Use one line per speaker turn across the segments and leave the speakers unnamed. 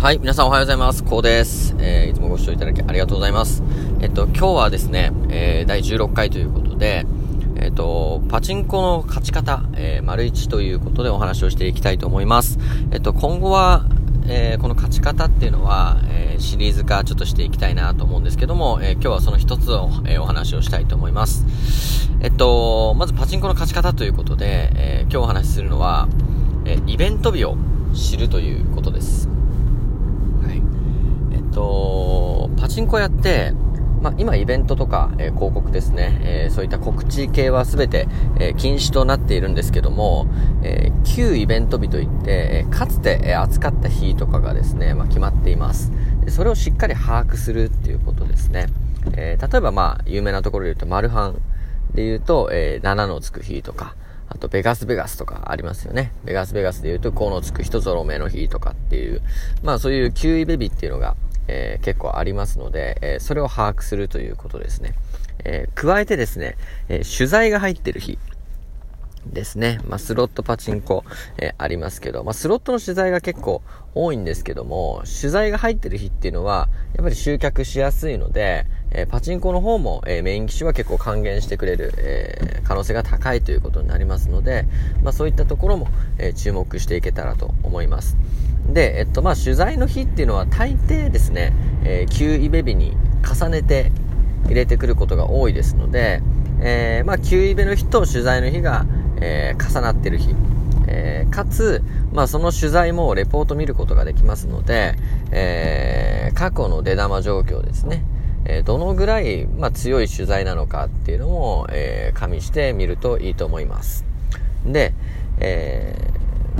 はい、皆さんおはようございます。こうです。えー、いつもご視聴いただきありがとうございます。えっと、今日はですね、えー、第16回ということで、えっと、パチンコの勝ち方、えー、丸1ということでお話をしていきたいと思います。えっと、今後は、えー、この勝ち方っていうのは、えー、シリーズ化ちょっとしていきたいなと思うんですけども、えー、今日はその一つを、えお話をしたいと思います。えっと、まずパチンコの勝ち方ということで、え今日お話しするのは、えイベント日を知るということです。と、パチンコやって、まあ、今イベントとか、えー、広告ですね、えー、そういった告知系は全て、えー、禁止となっているんですけども、え旧イベント日といって、えかつて、え扱った日とかがですね、まあ、決まっています。それをしっかり把握するっていうことですね。え例えばまあ、有名なところで言うと、マルハンで言うと、え7のつく日とか、あと、ベガスベガスとかありますよね。ベガスベガスで言うと、5のつく日とゾロ目の日とかっていう、まあそういう9イベビっていうのが、えー、結構ありますので、えー、それを把握するということですね。えー、加えてですね、え取材が入ってる日ですね。まあ、スロットパチンコ、えありますけど、まあ、スロットの取材が結構多いんですけども、取材が入ってる日っていうのは、やっぱり集客しやすいので、えパチンコの方も、えメイン機種は結構還元してくれる、え可能性が高いということになりますので、まあ、そういったところも、え注目していけたらと思います。で、えっと、まあ、取材の日っていうのは大抵ですね、えー、旧イベ日に重ねて入れてくることが多いですので、えー、まあ、旧イベの日と取材の日が、え、重なってる日。えー、かつ、まあ、その取材もレポート見ることができますので、えー、過去の出玉状況ですね。え、どのぐらい、まあ、強い取材なのかっていうのも、えー、加味してみるといいと思います。で、え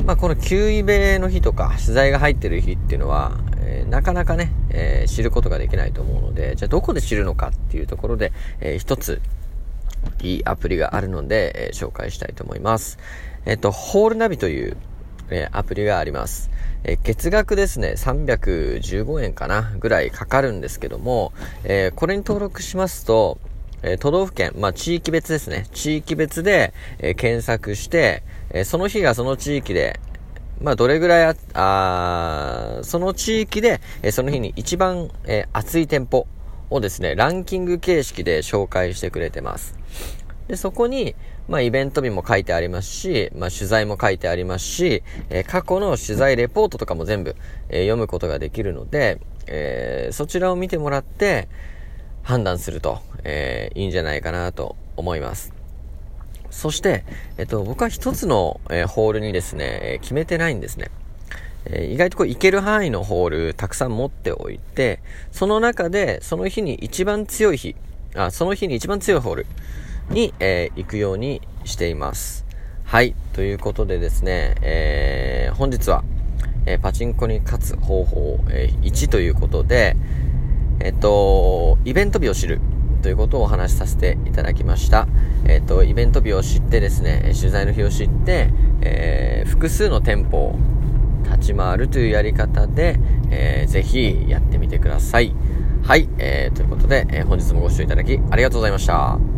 まあ、この9イベの日とか取材が入ってる日っていうのは、えー、なかなかね、え、知ることができないと思うので、じゃあどこで知るのかっていうところで、えー、一ついいアプリがあるので、え紹介したいと思います。えっ、と、ホールナビという、えアプリがあります。え月額ですね、315円かなぐらいかかるんですけども、えこれに登録しますと、え都道府県、まあ、地域別ですね。地域別で、え検索して、えその日がその地域で、まあ、どれぐらいあ、あその地域で、えその日に一番、え熱い店舗をですね、ランキング形式で紹介してくれてます。で、そこに、まあ、イベント日も書いてありますし、まあ、取材も書いてありますし、え過去の取材レポートとかも全部、え読むことができるので、えー、そちらを見てもらって、判断すると、えー、いいんじゃないかなと思います。そして、えっと、僕は一つの、えー、ホールにですね、え決めてないんですね。えー、意外とこう行ける範囲のホールたくさん持っておいて、その中でその日に一番強い日、あ、その日に一番強いホールに、えー、行くようにしています。はい。ということでですね、えー、本日は、えー、パチンコに勝つ方法、えー、1ということで、えっと、イベント日を知るということをお話しさせていただきました。えっと、イベント日を知ってですね、取材の日を知って、えー、複数の店舗を立ち回るというやり方で、えー、ぜひやってみてください。はい、えー、ということで、えー、本日もご視聴いただきありがとうございました。